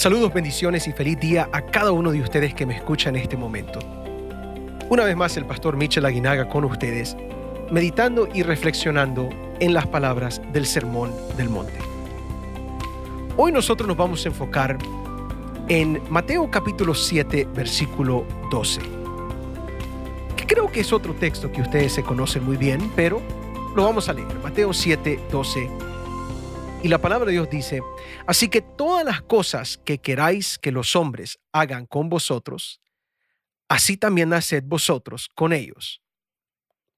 Saludos, bendiciones y feliz día a cada uno de ustedes que me escucha en este momento. Una vez más, el pastor Michel Aguinaga con ustedes, meditando y reflexionando en las palabras del Sermón del Monte. Hoy nosotros nos vamos a enfocar en Mateo capítulo 7, versículo 12. Que creo que es otro texto que ustedes se conocen muy bien, pero lo vamos a leer. Mateo 7, 12. Y la palabra de Dios dice, así que todas las cosas que queráis que los hombres hagan con vosotros, así también haced vosotros con ellos,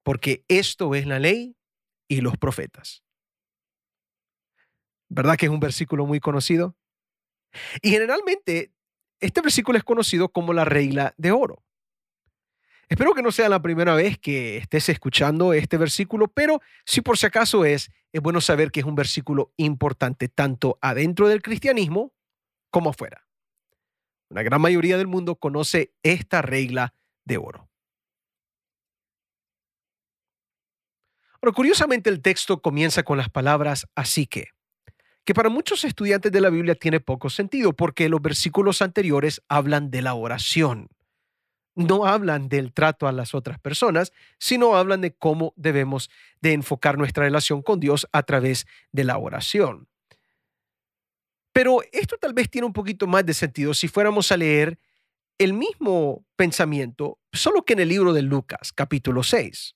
porque esto es la ley y los profetas. ¿Verdad que es un versículo muy conocido? Y generalmente este versículo es conocido como la regla de oro. Espero que no sea la primera vez que estés escuchando este versículo, pero si por si acaso es, es bueno saber que es un versículo importante tanto adentro del cristianismo como afuera. Una gran mayoría del mundo conoce esta regla de oro. Curiosamente el texto comienza con las palabras así que, que para muchos estudiantes de la Biblia tiene poco sentido porque los versículos anteriores hablan de la oración. No hablan del trato a las otras personas, sino hablan de cómo debemos de enfocar nuestra relación con Dios a través de la oración. Pero esto tal vez tiene un poquito más de sentido si fuéramos a leer el mismo pensamiento, solo que en el libro de Lucas, capítulo 6.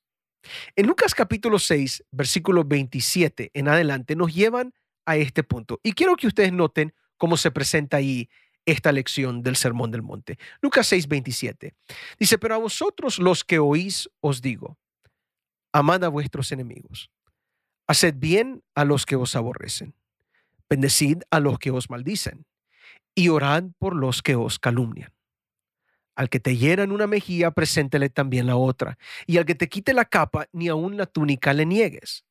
En Lucas capítulo 6, versículo 27 en adelante, nos llevan a este punto. Y quiero que ustedes noten cómo se presenta ahí esta lección del Sermón del Monte. Lucas 6, 27. Dice, pero a vosotros los que oís os digo, amad a vuestros enemigos, haced bien a los que os aborrecen Bendecid a los que os maldicen y orad por los que os calumnian. Al que te hieran una mejilla, preséntele también la otra. Y al que te quite la capa, ni aun la túnica le niegues.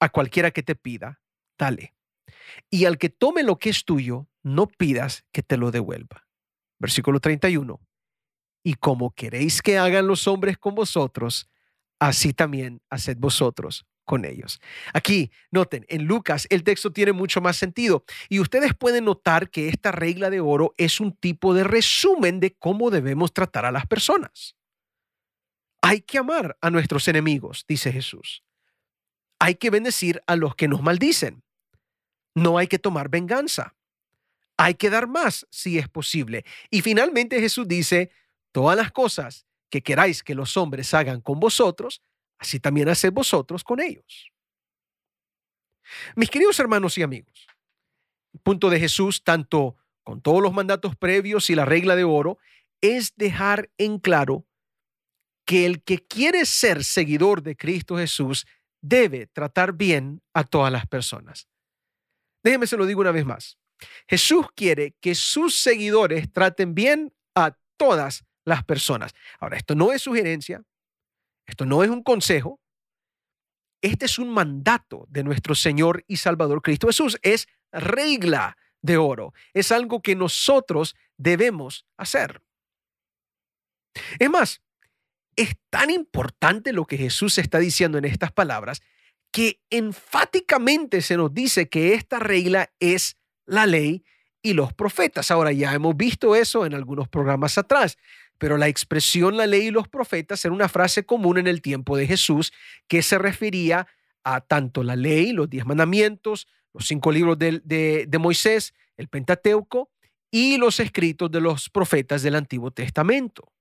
A cualquiera que te pida, dale. Y al que tome lo que es tuyo, no pidas que te lo devuelva. Versículo 31. Y como queréis que hagan los hombres con vosotros, así también haced vosotros con ellos. Aquí, noten, en Lucas el texto tiene mucho más sentido y ustedes pueden notar que esta regla de oro es un tipo de resumen de cómo debemos tratar a las personas. Hay que amar a nuestros enemigos, dice Jesús. Hay que bendecir a los que nos maldicen. No hay que tomar venganza. Hay que dar más si es posible. Y finalmente Jesús dice, todas las cosas que queráis que los hombres hagan con vosotros, así también haced vosotros con ellos. Mis queridos hermanos y amigos, el punto de Jesús, tanto con todos los mandatos previos y la regla de oro, es dejar en claro que el que quiere ser seguidor de Cristo Jesús debe tratar bien a todas las personas. Déjeme se lo digo una vez más. Jesús quiere que sus seguidores traten bien a todas las personas. Ahora, esto no es sugerencia, esto no es un consejo. Este es un mandato de nuestro Señor y Salvador Cristo Jesús. Es regla de oro. Es algo que nosotros debemos hacer. Es más, es tan importante lo que Jesús está diciendo en estas palabras que enfáticamente se nos dice que esta regla es la ley y los profetas. Ahora ya hemos visto eso en algunos programas atrás pero la expresión la ley y los profetas era una frase común en el tiempo de Jesús que se refería a tanto la ley, los diez mandamientos, los cinco libros de, de, Moisés, el Pentateuco y los escritos de los profetas del Antiguo Testamento.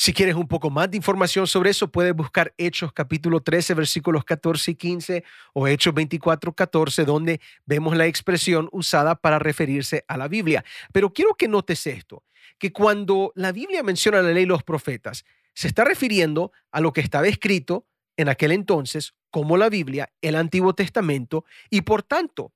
Si quieres un poco más de información sobre eso, puedes buscar Hechos capítulo 13, versículos 14 y 15 o Hechos 24, 14, donde vemos la expresión usada para referirse a la Biblia. Pero quiero que notes esto que cuando la Biblia menciona la ley y los profetas, se está refiriendo a lo que estaba escrito en aquel entonces como la Biblia, el Antiguo Testamento, y por tanto,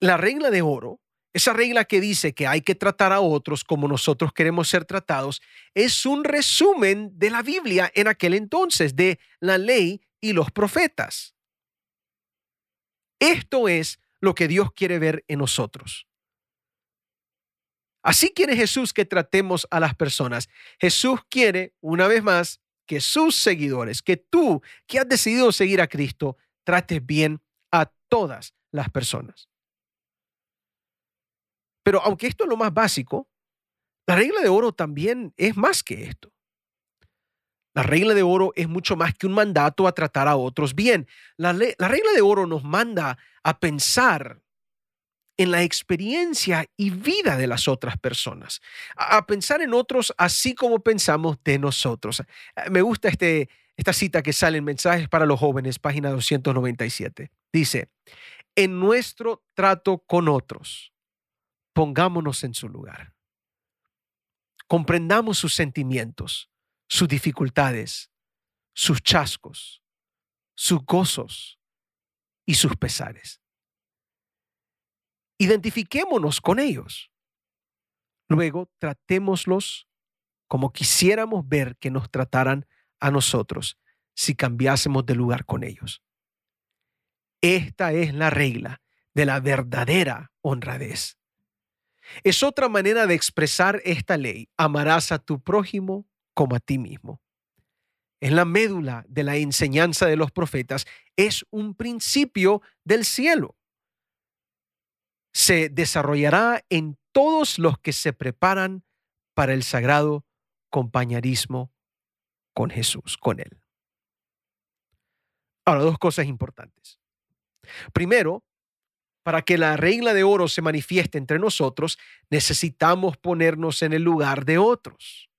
la regla de oro, esa regla que dice que hay que tratar a otros como nosotros queremos ser tratados, es un resumen de la Biblia en aquel entonces, de la ley y los profetas. Esto es lo que Dios quiere ver en nosotros. Así quiere Jesús que tratemos a las personas. Jesús quiere, una vez más, que sus seguidores, que tú que has decidido seguir a Cristo, trates bien a todas las personas. Pero aunque esto es lo más básico, la regla de oro también es más que esto. La regla de oro es mucho más que un mandato a tratar a otros bien. La, la, regla de oro nos manda a pensar en la experiencia y vida de las otras personas, a, pensar en otros así como pensamos de nosotros. Eh, me gusta este, esta cita que sale en Mensajes para los Jóvenes, página 297. Dice, en nuestro trato con otros, pongámonos en su lugar. Comprendamos sus sentimientos, sus dificultades, sus chascos, sus gozos y sus pesares. Identifiquémonos con ellos. Luego tratémoslos como quisiéramos ver que nos trataran a nosotros si cambiásemos de lugar con ellos. Esta es la regla de la verdadera honradez. Es otra manera de expresar esta ley. Amarás a tu prójimo como a ti mismo. Es la médula de la enseñanza de los profetas. Es un principio del cielo. Se desarrollará en todos los que se preparan para el sagrado compañerismo con Jesús, con Él. Ahora, dos cosas importantes. Primero, para que la regla de oro se manifieste entre nosotros, necesitamos ponernos en el lugar de otros.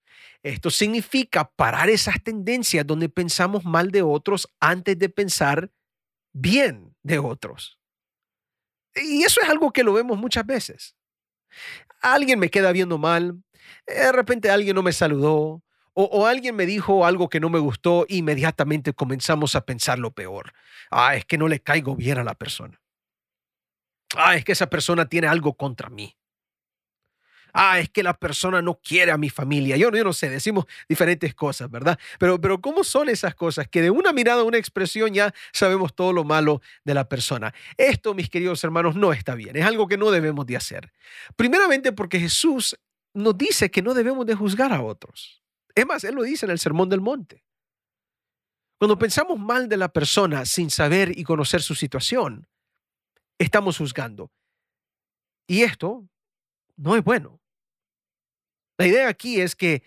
Esto significa parar esas tendencias donde pensamos mal de otros antes de pensar bien de otros. Y eso es algo que lo vemos muchas veces. Alguien me queda viendo mal, de repente alguien no me saludó, o, alguien me dijo algo que no me gustó, inmediatamente comenzamos a pensar lo peor. Ah, es que no le caigo bien a la persona. Ah, es que esa persona tiene algo contra mí. Ah, es que la persona no quiere a mi familia. Yo, yo no sé, decimos diferentes cosas, ¿verdad? Pero, pero ¿cómo son esas cosas? Que de una mirada, una expresión ya sabemos todo lo malo de la persona. Esto, mis queridos hermanos, no está bien. Es algo que no debemos de hacer. Primeramente porque Jesús nos dice que no debemos de juzgar a otros. Es más, Él lo dice en el Sermón del Monte. Cuando pensamos mal de la persona sin saber y conocer su situación, estamos juzgando. Y esto no es bueno. La idea aquí es que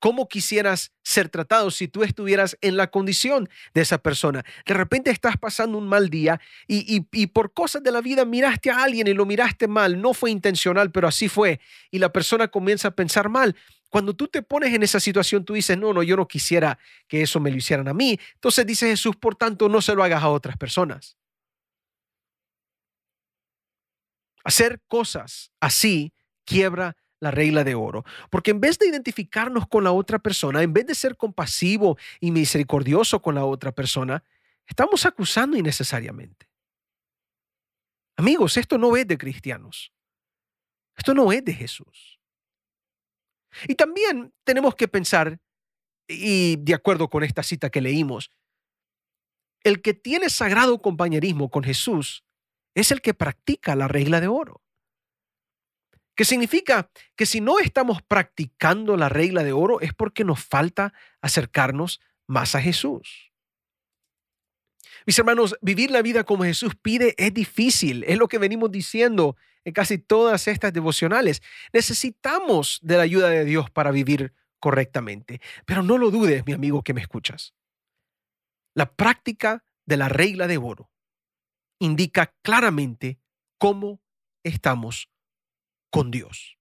cómo quisieras ser tratado si tú estuvieras en la condición de esa persona. De repente estás pasando un mal día y, y, por cosas de la vida miraste a alguien y lo miraste mal, no fue intencional, pero así fue, y la persona comienza a pensar mal. Cuando tú te pones en esa situación, tú dices, no, no, yo no quisiera que eso me lo hicieran a mí. Entonces dice Jesús, por tanto, no se lo hagas a otras personas. Hacer cosas así quiebra la regla de oro. Porque en vez de identificarnos con la otra persona, en vez de ser compasivo y misericordioso con la otra persona, estamos acusando innecesariamente. Amigos, esto no es de cristianos. Esto no es de Jesús. Y también tenemos que pensar, y de acuerdo con esta cita que leímos, el que tiene sagrado compañerismo con Jesús es el que practica la regla de oro que significa que si no estamos practicando la regla de oro es porque nos falta acercarnos más a Jesús. Mis hermanos, vivir la vida como Jesús pide es difícil, es lo que venimos diciendo en casi todas estas devocionales. Necesitamos de la ayuda de Dios para vivir correctamente, pero no lo dudes, mi amigo que me escuchas. La práctica de la regla de oro indica claramente cómo estamos con Dios.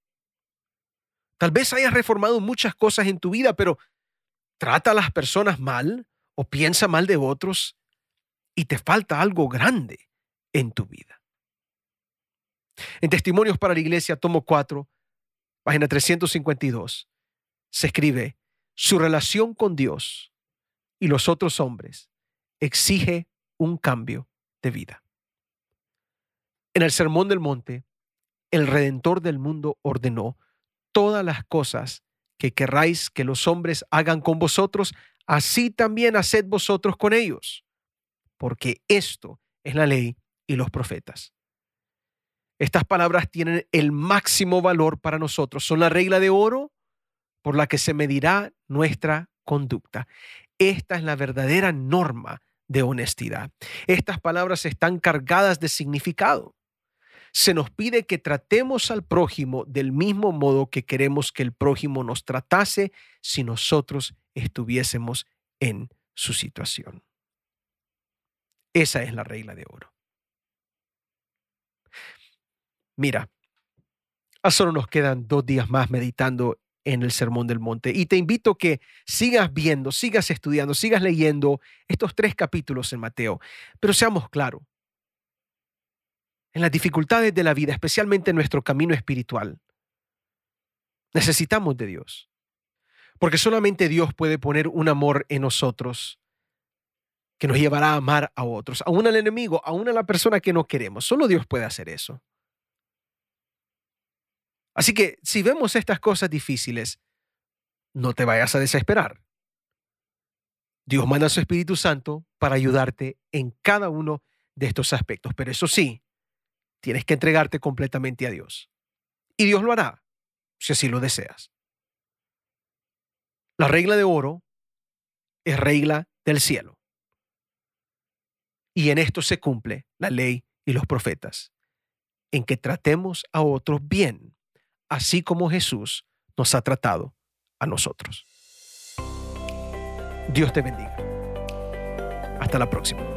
Tal vez hayas reformado muchas cosas en tu vida, pero trata a las personas mal o piensa mal de otros y te falta algo grande en tu vida. En Testimonios para la Iglesia, tomo 4, página 352, se escribe, su relación con Dios y los otros hombres exige un cambio de vida. En el Sermón del Monte, el Redentor del mundo ordenó, todas las cosas que querráis que los hombres hagan con vosotros, así también haced vosotros con ellos, porque esto es la ley y los profetas. Estas palabras tienen el máximo valor para nosotros, son la regla de oro por la que se medirá nuestra conducta. Esta es la verdadera norma de honestidad. Estas palabras están cargadas de significado. Se nos pide que tratemos al prójimo del mismo modo que queremos que el prójimo nos tratase si nosotros estuviésemos en su situación. Esa es la regla de oro. Mira, a solo nos quedan dos días más meditando en el Sermón del Monte y te invito a que sigas viendo, sigas estudiando, sigas leyendo estos tres capítulos en Mateo. Pero seamos claros, en las dificultades de la vida, especialmente en nuestro camino espiritual, necesitamos de Dios. Porque solamente Dios puede poner un amor en nosotros que nos llevará a amar a otros, aún al enemigo, aún a la persona que no queremos. Solo Dios puede hacer eso. Así que si vemos estas cosas difíciles, no te vayas a desesperar. Dios manda a su Espíritu Santo para ayudarte en cada uno de estos aspectos. Pero eso sí, tienes que entregarte completamente a Dios. Y Dios lo hará, si así lo deseas. La regla de oro es regla del cielo. Y en esto se cumple la ley y los profetas, en que tratemos a otros bien, así como Jesús nos ha tratado a nosotros. Dios te bendiga. Hasta la próxima.